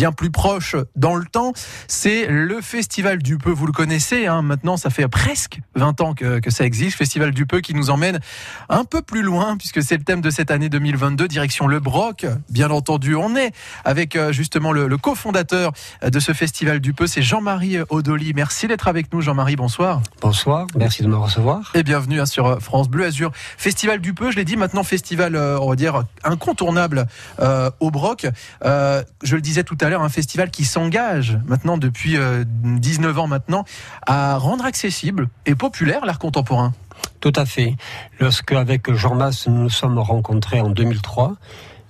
bien plus proche dans le temps, c'est le Festival du Peu. Vous le connaissez, hein, maintenant ça fait presque 20 ans que, que, ça existe. Festival du Peu qui nous emmène un peu plus loin puisque c'est le thème de cette année 2022, direction le Broc. Bien entendu, on est avec euh, justement le, le cofondateur de ce Festival du Peu, c'est Jean-Marie Odoli. Merci d'être avec nous Jean-Marie, bonsoir. Bonsoir, merci de me recevoir. Et bienvenue hein, sur France Bleu Azur. Festival du Peu, je l'ai dit, maintenant festival, euh, on va dire, incontournable euh, au Broc. Euh, je le disais tout à l'heure, un festival qui s'engage maintenant depuis 19 euh, ans maintenant à rendre accessible et populaire l'art contemporain. Tout à fait. Lorsque avec Jean Masse nous nous sommes rencontrés en 2003,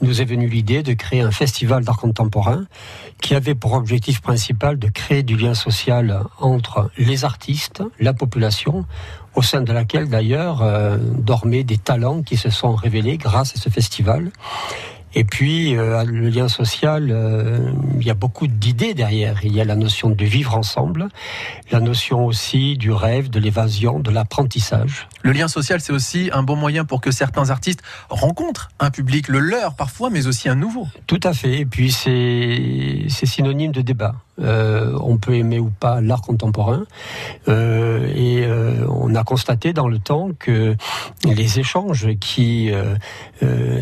nous est venue l'idée de créer un festival d'art contemporain qui avait pour objectif principal de créer du lien social entre les artistes, la population, au sein de laquelle d'ailleurs euh, dormaient des talents qui se sont révélés grâce à ce festival. Et puis, euh, le lien social, euh, il y a beaucoup d'idées derrière. Il y a la notion de vivre ensemble, la notion aussi du rêve, de l'évasion, de l'apprentissage. Le lien social, c'est aussi un bon moyen pour que certains artistes rencontrent un public, le leur parfois, mais aussi un nouveau. Tout à fait. Et puis, c'est synonyme de débat. Euh, on peut aimer ou pas l'art contemporain. Euh, et euh, on a constaté dans le temps que les échanges qui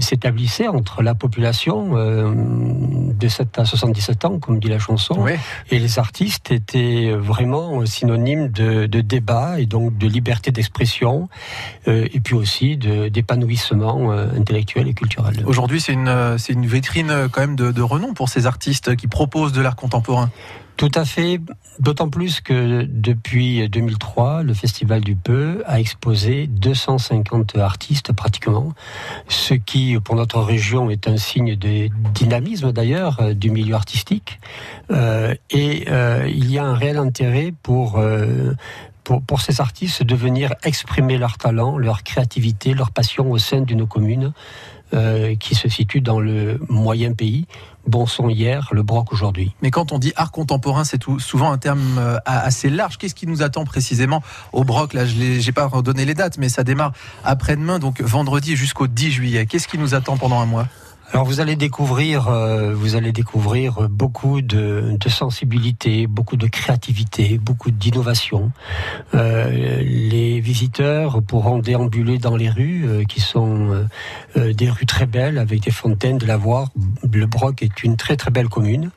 s'établissaient entre la population de 7 à 77 ans, comme dit la chanson, oui. et les artistes étaient vraiment synonymes de, de débat et donc de liberté d'expression et puis aussi d'épanouissement intellectuel et culturel. Aujourd'hui, c'est une, une vitrine quand même de, de renom pour ces artistes qui proposent de l'art contemporain. Tout à fait, d'autant plus que depuis 2003, le Festival du Peu a exposé 250 artistes pratiquement, ce qui pour notre région est un signe de dynamisme d'ailleurs euh, du milieu artistique. Euh, et euh, il y a un réel intérêt pour, ces artistes de venir exprimer leur talent, leur créativité, leur passion au sein d'une commune euh, qui se situe dans le moyen pays. Bon son hier, le Broc aujourd'hui. Mais quand on dit art contemporain, c'est souvent un terme euh, assez large. Qu'est-ce qui nous attend précisément au Broc? Là, je n'ai pas redonné les dates, mais ça démarre après-demain, donc vendredi jusqu'au 10 juillet. Qu'est-ce qui nous attend pendant un mois? Alors vous allez découvrir, euh, vous allez découvrir beaucoup de, de, sensibilité, beaucoup de créativité, beaucoup d'innovation. Euh, les visiteurs pourront déambuler dans les rues, euh, qui sont euh, des rues très belles avec des fontaines, de la voir. Le Broc est une très très belle commune.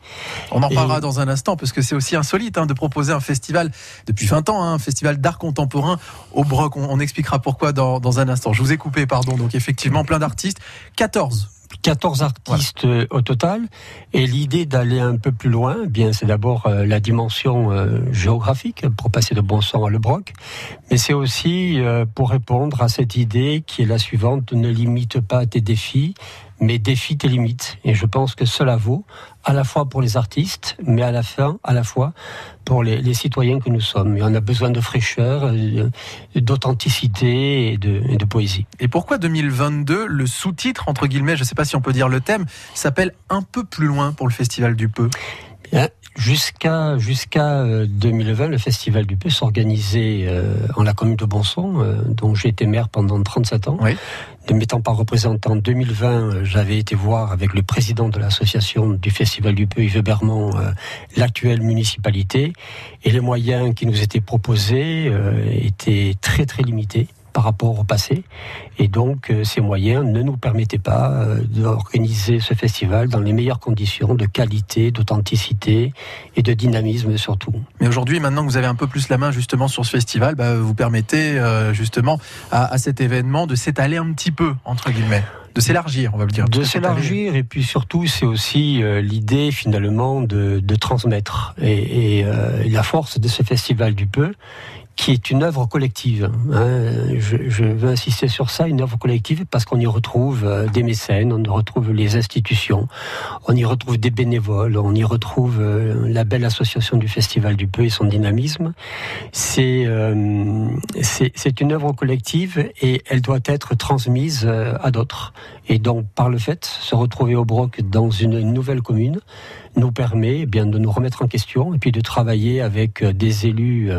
On en parlera Et... dans un instant parce que c'est aussi insolite hein, de proposer un festival depuis 20 ans, hein, un festival d'art contemporain au Broc. On, on expliquera pourquoi dans, dans un instant. Je vous ai coupé, pardon. Donc effectivement, plein d'artistes. 14 14 artistes voilà. au total. Et l'idée d'aller un peu plus loin, eh bien, c'est d'abord euh, la dimension euh, géographique pour passer de bon sang à Le Broc, mais c'est aussi euh, pour répondre à cette idée qui est la suivante ne limite pas tes défis, mais défie tes limites. Et je pense que cela vaut à la fois pour les artistes, mais à la fin, à la fois pour les, citoyens que nous sommes. On a besoin de fraîcheur, d'authenticité et de, et de poésie. Et pourquoi 2022, le sous-titre, entre guillemets, je ne sais pas si on peut dire le thème, s'appelle Un peu plus loin pour le Festival du Peu? Jusqu'à jusqu'à 2020, le Festival du Peu s'organisait euh, en la commune de Bonson, euh, dont j'ai été maire pendant 37 ans. Oui. Ne m'étant pas représentant en 2020, j'avais été voir avec le président de l'association du Festival du Peu, Yves Bermond, euh, l'actuelle municipalité. Et les moyens qui nous étaient proposés étaient très très limités par rapport au passé. Et donc, euh, ces moyens ne nous permettaient pas euh, d'organiser ce festival dans les meilleures conditions de qualité, d'authenticité et de dynamisme surtout. Mais aujourd'hui, maintenant que vous avez un peu plus la main justement sur ce festival, bah, vous permettez euh, justement à, à cet événement de s'étaler un petit peu, entre guillemets de s'élargir, on va le dire. De s'élargir, et puis surtout, c'est aussi euh, l'idée finalement de, de transmettre. Et, et euh, la force de ce festival du peu, qui est une œuvre collective. Hein. Je, je, veux insister sur ça, une œuvre collective, parce qu'on y retrouve euh, des mécènes, on y retrouve les institutions, on y retrouve des bénévoles, on y retrouve euh, la belle association du Festival du Peu et son dynamisme. C'est euh, c'est une œuvre collective et elle doit être transmise à d'autres. Et donc, par le fait, se retrouver au Broc dans une nouvelle commune, nous permet eh bien de nous remettre en question et puis de travailler avec des élus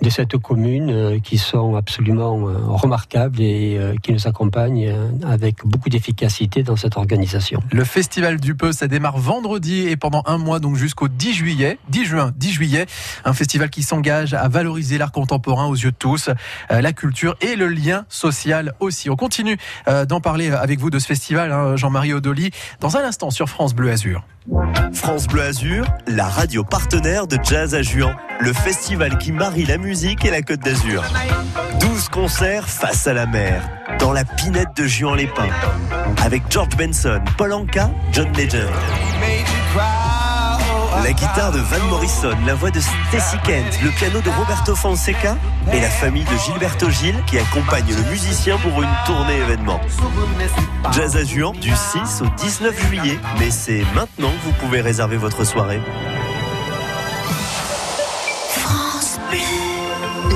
de cette commune qui sont absolument remarquables et qui nous accompagnent avec beaucoup d'efficacité dans cette organisation. Le Festival du Peu, ça démarre vendredi et pendant un mois, donc jusqu'au 10 juillet, 10 juin, 10 juillet, un festival qui s'engage à valoriser l'art contemporain aux yeux de tous, la culture et le lien social aussi. On continue d'en parler avec vous de ce festival, hein, Jean-Marie Odoli, dans un instant sur France Bleu Azur. France Bleu Azur, la radio partenaire de Jazz à Juan, le festival qui marie la musique et la Côte d'Azur. 12 concerts face à la mer, dans la pinette de Juan-les-Pins, avec George Benson, Paul Anka, John Legend. La guitare de Van Morrison, la voix de Stacy Kent, le piano de Roberto Fonseca et la famille de Gilberto Gil qui accompagne le musicien pour une tournée événement. Jazz à Juan du 6 au 19 juillet, mais c'est maintenant que vous pouvez réserver votre soirée.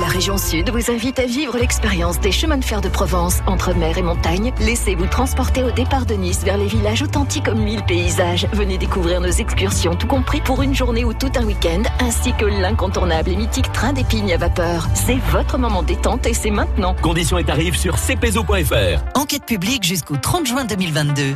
Région Sud vous invite à vivre l'expérience des chemins de fer de Provence entre mer et montagne. Laissez-vous transporter au départ de Nice vers les villages authentiques comme mille paysages. Venez découvrir nos excursions, tout compris pour une journée ou tout un week-end, ainsi que l'incontournable et mythique train d'épines à vapeur. C'est votre moment détente et c'est maintenant. Conditions et tarifs sur cpeso.fr. Enquête publique jusqu'au 30 juin 2022.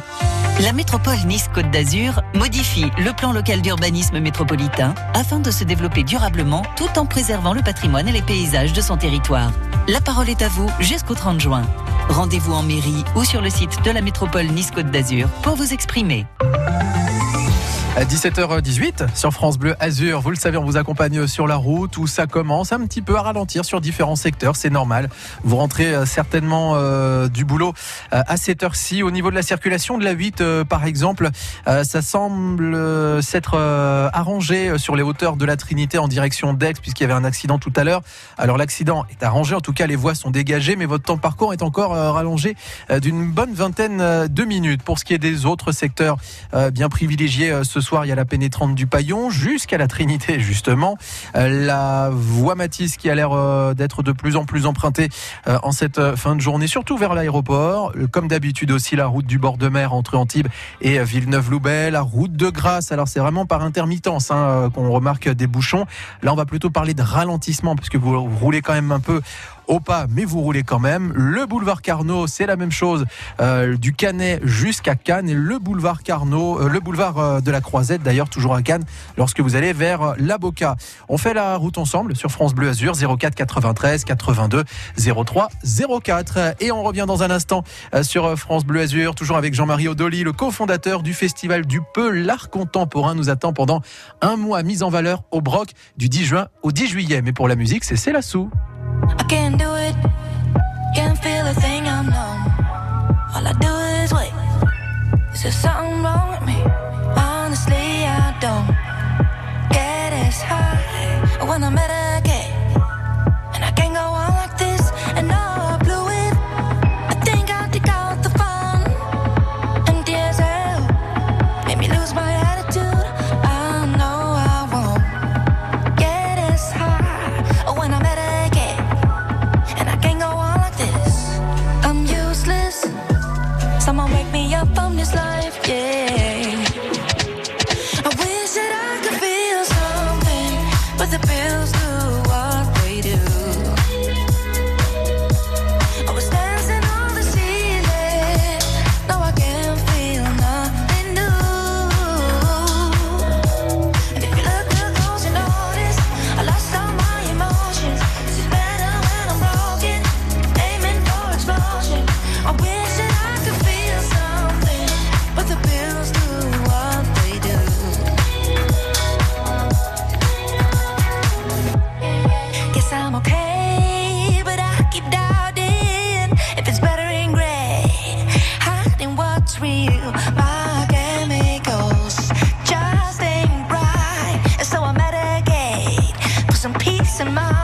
La métropole Nice-Côte d'Azur modifie le plan local d'urbanisme métropolitain afin de se développer durablement tout en préservant le patrimoine et les paysages de son territoire. La parole est à vous jusqu'au 30 juin. Rendez-vous en mairie ou sur le site de la métropole Nice-Côte d'Azur pour vous exprimer. À 17h18 sur France Bleu Azur, vous le savez, on vous accompagne sur la route où ça commence un petit peu à ralentir sur différents secteurs, c'est normal. Vous rentrez euh, certainement euh, du boulot euh, à cette heure-ci. Au niveau de la circulation de la 8, par exemple, ça semble s'être arrangé sur les hauteurs de la Trinité en direction d'Aix, puisqu'il y avait un accident tout à l'heure. Alors l'accident est arrangé, en tout cas les voies sont dégagées, mais votre temps de parcours est encore rallongé d'une bonne vingtaine de minutes. Pour ce qui est des autres secteurs bien privilégiés, soir, il y a la pénétrante du Paillon jusqu'à la Trinité, justement. Euh, la voie Matisse qui a l'air euh, d'être de plus en plus empruntée euh, en cette fin de journée, surtout vers l'aéroport. Comme d'habitude aussi, la route du bord de mer entre Antibes et Villeneuve-Loubet, la route de Grasse. Alors, c'est vraiment par intermittence hein, qu'on remarque des bouchons. Là, on va plutôt parler de ralentissement, parce que vous roulez quand même un peu au pas, mais vous roulez quand même. Le boulevard Carnot, c'est la même chose, euh, du Canet jusqu'à Cannes, et le boulevard Carnot, euh, le boulevard euh, de la Croisette, d'ailleurs toujours à Cannes, lorsque vous allez vers la Boca. On fait la route ensemble sur France Bleu Azur 04 93 82 03 04 et on revient dans un instant sur France Bleu Azur, toujours avec Jean-Marie Odoli, le cofondateur du festival du Peu, l'art contemporain nous attend pendant un mois mise en valeur au Broc du 10 juin au 10 juillet. Mais pour la musique, c'est Célassou. I can't do it, can't feel a thing I'm numb. All I do is wait. Is there something wrong with me? Honestly, I don't get as high when I'm at the pills some more.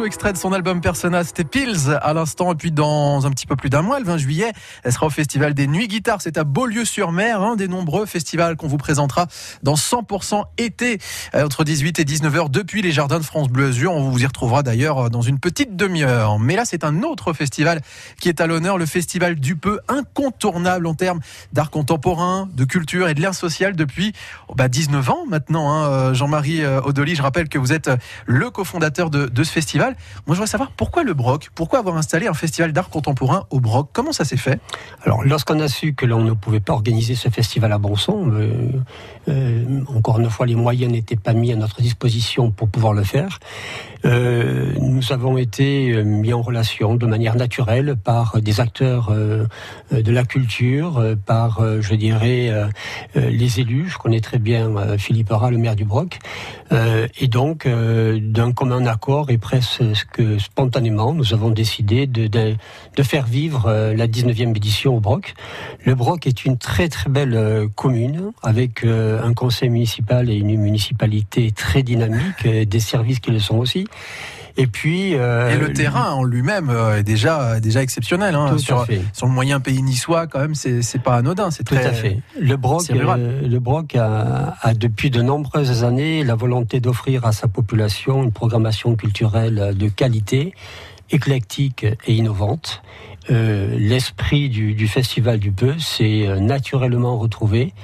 Sous-extrait de son album Persona, c'était Pills à l'instant. Et puis dans un petit peu plus d'un mois, le 20 juillet, elle sera au Festival des Nuits Guitares. C'est à Beaulieu-sur-Mer, un des nombreux festivals qu'on vous présentera dans 100% été, euh, entre 18 et 19h depuis les Jardins de France Bleu Azur. On vous y retrouvera d'ailleurs euh, dans une petite demi-heure. Mais là, c'est un autre festival qui est à l'honneur, le Festival du Peu, incontournable en termes d'art contemporain, de culture et de lien social depuis oh, bah, 19 ans maintenant. Hein. Euh, Jean-Marie Odoli, je rappelle que vous êtes le cofondateur de, de festival. Moi, je voudrais savoir pourquoi le Broc? Pourquoi avoir installé un festival d'art contemporain au Broc? Comment ça s'est fait? Alors, lorsqu'on a su que l'on ne pouvait pas organiser ce festival à Bonson, euh, euh, encore une fois, les moyens n'étaient pas mis à notre disposition pour pouvoir le faire. Euh, nous avons été mis en relation de manière naturelle par des acteurs de la culture, par, je dirais, les élus. Je connais très bien Philippe Rat, le maire du Broc. et donc, d'un commun accord et presque spontanément, nous avons décidé de, de, faire vivre euh, la 19e édition au Broc. Le Broc est une très très belle euh, commune avec euh, un conseil municipal et une municipalité très dynamique, des services qui le sont aussi. Et puis et le terrain en lui-même est déjà déjà exceptionnel hein, sur, sur le moyen pays niçois quand même c'est c'est pas anodin c'est tout à fait le Broc le Broc a, a, depuis de nombreuses années la volonté d'offrir à sa population une programmation culturelle de qualité éclectique et innovante. Euh, L'esprit du, du, Festival du Peu s'est euh, naturellement retrouvé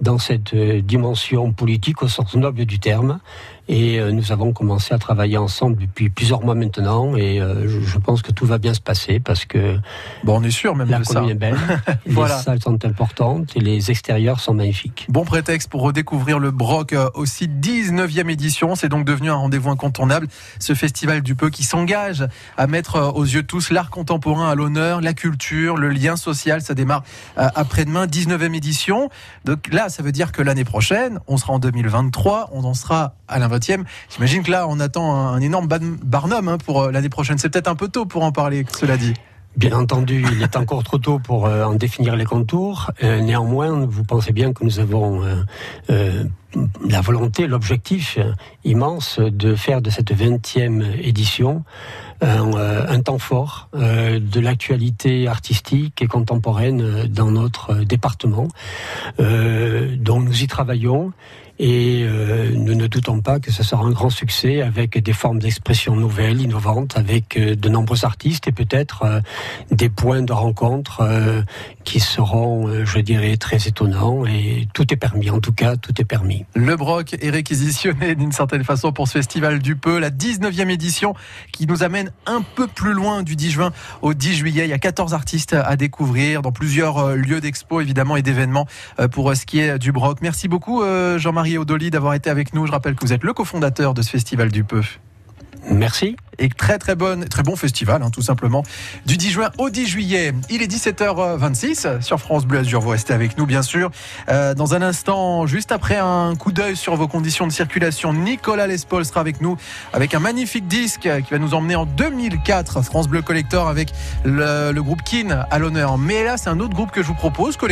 dans cette euh, dimension politique au sens noble du terme. Et euh, nous avons commencé à travailler ensemble depuis plusieurs mois maintenant. Et euh, je, pense que tout va bien se passer parce que bon, on est sûr même la de commune est belle, voilà. les salles sont importantes et les extérieurs sont magnifiques. Bon prétexte pour redécouvrir le Broc aussi 19e édition. C'est donc devenu un rendez-vous incontournable. Ce festival du peu qui s'engage à mettre aux yeux tous l'art contemporain à l'honneur, la culture, le lien social. Ça démarre après-demain, 19e édition. Donc là, ça veut dire que l'année prochaine, on sera en 2023, on en sera à la 20e. J'imagine que là, on attend un, énorme barnum hein, pour euh, l'année prochaine. C'est peut-être un peu tôt pour en parler, cela dit. Bien entendu, il est encore trop tôt pour euh, en définir les contours. Euh, néanmoins, vous pensez bien que nous avons la volonté, l'objectif immense de faire de cette 20e édition un, temps fort de l'actualité artistique et contemporaine dans notre département. dont nous y travaillons et euh, nous ne doutons pas que ce sera un grand succès avec des formes d'expression nouvelles, innovantes, avec euh, de nombreux artistes et peut-être euh, des points de rencontre qui seront, je dirais, très étonnants. Et tout est permis, en tout cas, tout est permis. Le Broc est réquisitionné d'une certaine façon pour ce festival du Peu, la 19e édition qui nous amène un peu plus loin du 10 juin au 10 juillet. Il y a 14 artistes à découvrir dans plusieurs lieux d'expo, évidemment, et d'événements pour ce qui est du Broc. Merci beaucoup, Jean-Marie. Marie Odoli d'avoir été avec nous. Je rappelle que vous êtes le cofondateur de ce festival du Peu. Merci. Et très très bonne, très bon festival, hein, tout simplement. Du 10 juin au 10 juillet. Il est 17h26 sur France Bleu Azur. Vous restez avec nous, bien sûr. Euh, dans un instant, juste après un coup d'œil sur vos conditions de circulation, Nicolas Lespol sera avec nous avec un magnifique disque qui va nous emmener en 2004. France Bleu Collector avec le, le groupe Kin à l'honneur. Mais là, c'est un autre groupe que je vous propose.